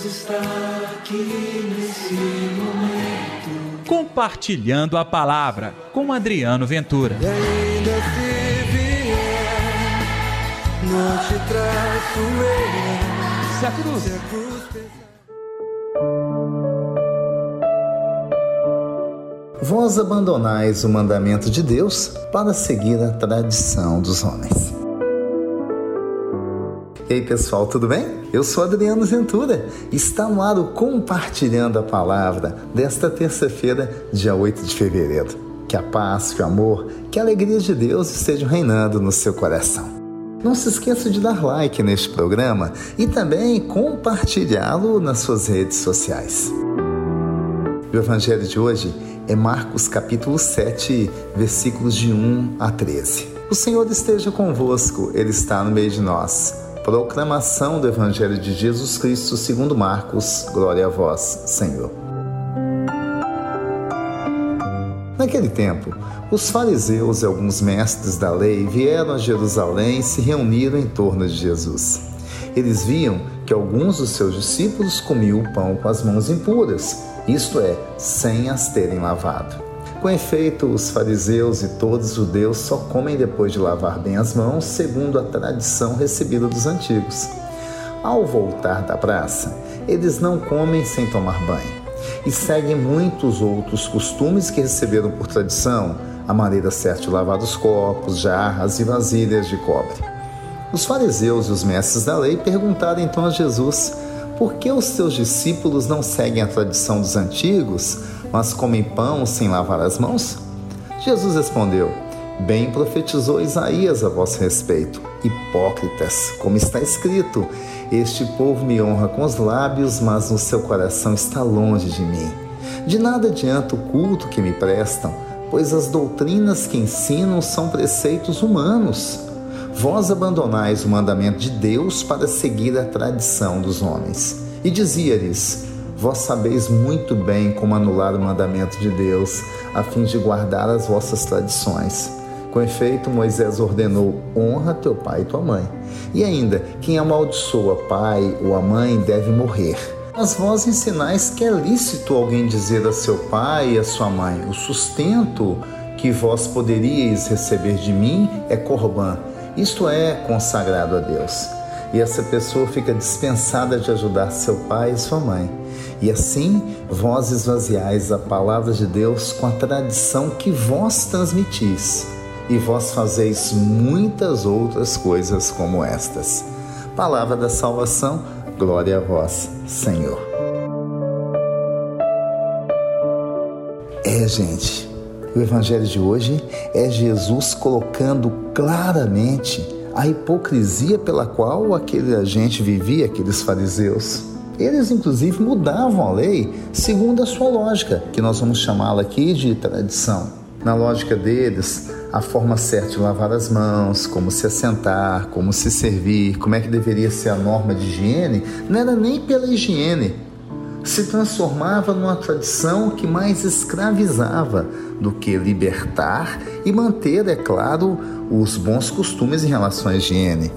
Deus está aqui nesse momento. Compartilhando a palavra com Adriano Ventura. E ainda se vier, não te traço eu. Se a cruz. Se a cruz. Vós abandonais o mandamento de Deus para seguir a tradição dos homens. E aí pessoal, tudo bem? Eu sou Adriano Ventura. Está no ar o Compartilhando a Palavra desta terça-feira, dia 8 de fevereiro. Que a paz, que o amor, que a alegria de Deus estejam reinando no seu coração. Não se esqueça de dar like neste programa e também compartilhá-lo nas suas redes sociais. O evangelho de hoje é Marcos capítulo 7, versículos de 1 a 13. O Senhor esteja convosco, Ele está no meio de nós. Proclamação do Evangelho de Jesus Cristo segundo Marcos. Glória a vós, Senhor. Naquele tempo, os fariseus e alguns mestres da lei vieram a Jerusalém e se reuniram em torno de Jesus. Eles viam que alguns dos seus discípulos comiam o pão com as mãos impuras, isto é, sem as terem lavado. Com efeito, os fariseus e todos os judeus só comem depois de lavar bem as mãos, segundo a tradição recebida dos antigos. Ao voltar da praça, eles não comem sem tomar banho e seguem muitos outros costumes que receberam por tradição, a maneira certa de lavar os copos, jarras e vasilhas de cobre. Os fariseus e os mestres da lei perguntaram então a Jesus por que os seus discípulos não seguem a tradição dos antigos, mas comem pão sem lavar as mãos? Jesus respondeu: Bem profetizou Isaías a vosso respeito, hipócritas, como está escrito: Este povo me honra com os lábios, mas no seu coração está longe de mim. De nada adianta o culto que me prestam, pois as doutrinas que ensinam são preceitos humanos. Vós abandonais o mandamento de Deus para seguir a tradição dos homens. E dizia-lhes: Vós sabeis muito bem como anular o mandamento de Deus, a fim de guardar as vossas tradições. Com efeito, Moisés ordenou: honra teu pai e tua mãe. E ainda, quem amaldiçoa pai ou a mãe deve morrer. Mas vós ensinais que é lícito alguém dizer a seu pai e a sua mãe: o sustento que vós poderíeis receber de mim é corbã, isto é, consagrado a Deus. E essa pessoa fica dispensada de ajudar seu pai e sua mãe. E assim vós esvaziais a palavra de Deus com a tradição que vós transmitis, e vós fazeis muitas outras coisas como estas. Palavra da salvação, glória a vós, Senhor. É, gente, o evangelho de hoje é Jesus colocando claramente a hipocrisia pela qual aquele gente vivia, aqueles fariseus. Eles, inclusive, mudavam a lei segundo a sua lógica, que nós vamos chamá-la aqui de tradição. Na lógica deles, a forma certa de lavar as mãos, como se assentar, como se servir, como é que deveria ser a norma de higiene, não era nem pela higiene. Se transformava numa tradição que mais escravizava do que libertar e manter, é claro, os bons costumes em relação à higiene.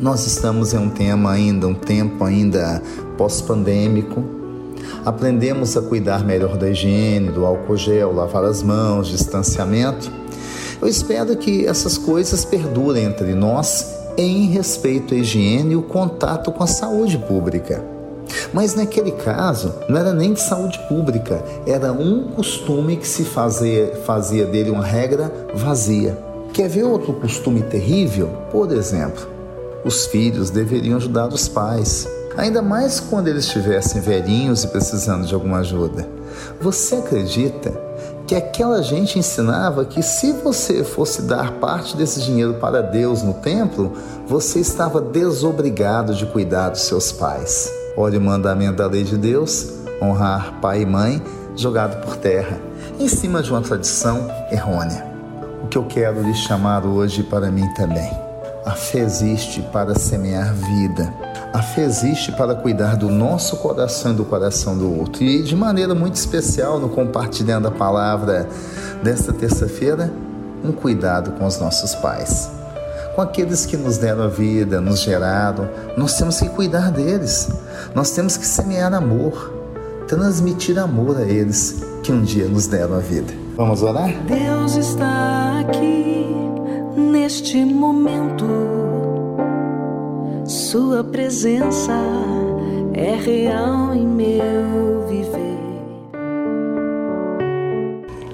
Nós estamos em um tema ainda, um tempo ainda pós-pandêmico. Aprendemos a cuidar melhor da higiene, do álcool gel, lavar as mãos, distanciamento. Eu espero que essas coisas perdurem entre nós em respeito à higiene e o contato com a saúde pública. Mas naquele caso, não era nem de saúde pública, era um costume que se fazia, fazia dele uma regra vazia. Quer ver outro costume terrível? Por exemplo, os filhos deveriam ajudar os pais, ainda mais quando eles estivessem velhinhos e precisando de alguma ajuda. Você acredita que aquela gente ensinava que se você fosse dar parte desse dinheiro para Deus no templo, você estava desobrigado de cuidar dos seus pais? Olha o mandamento da lei de Deus, honrar pai e mãe, jogado por terra, em cima de uma tradição errônea. O que eu quero lhe chamar hoje para mim também. A fé existe para semear vida. A fé existe para cuidar do nosso coração e do coração do outro. E de maneira muito especial, no compartilhando a palavra desta terça-feira, um cuidado com os nossos pais. Com aqueles que nos deram a vida, nos geraram. Nós temos que cuidar deles. Nós temos que semear amor, transmitir amor a eles que um dia nos deram a vida. Vamos orar? Deus está aqui neste momento. Sua presença é real em meu viver.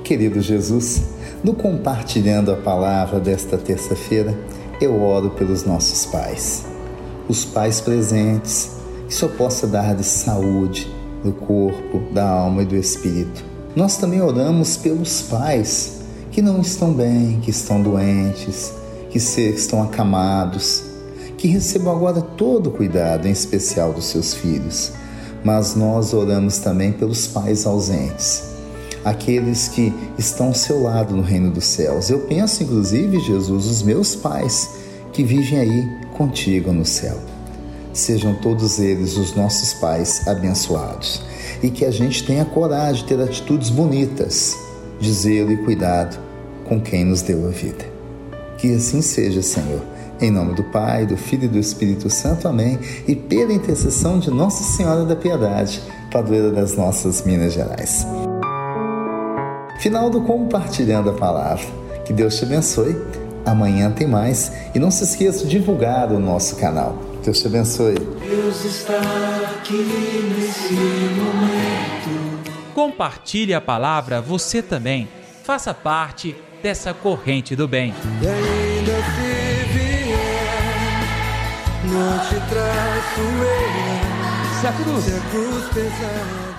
Querido Jesus, no compartilhando a palavra desta terça-feira, eu oro pelos nossos pais, os pais presentes, que só possa dar-lhes saúde do corpo, da alma e do espírito. Nós também oramos pelos pais que não estão bem, que estão doentes, que estão acamados, que recebam agora todo o cuidado, em especial dos seus filhos. Mas nós oramos também pelos pais ausentes aqueles que estão ao seu lado no reino dos céus. Eu penso, inclusive, Jesus, os meus pais que vivem aí contigo no céu. Sejam todos eles os nossos pais abençoados e que a gente tenha coragem de ter atitudes bonitas, de zelo e cuidado com quem nos deu a vida. Que assim seja, Senhor. Em nome do Pai, do Filho e do Espírito Santo. Amém. E pela intercessão de Nossa Senhora da Piedade, padroeira das nossas Minas Gerais. Final do Compartilhando a Palavra. Que Deus te abençoe. Amanhã tem mais. E não se esqueça de divulgar o nosso canal. Deus te abençoe. Deus está aqui nesse momento. Compartilhe a palavra você também. Faça parte dessa corrente do bem. E ainda se vier, não te traço eu. Se a cruz Se a cruz pesar.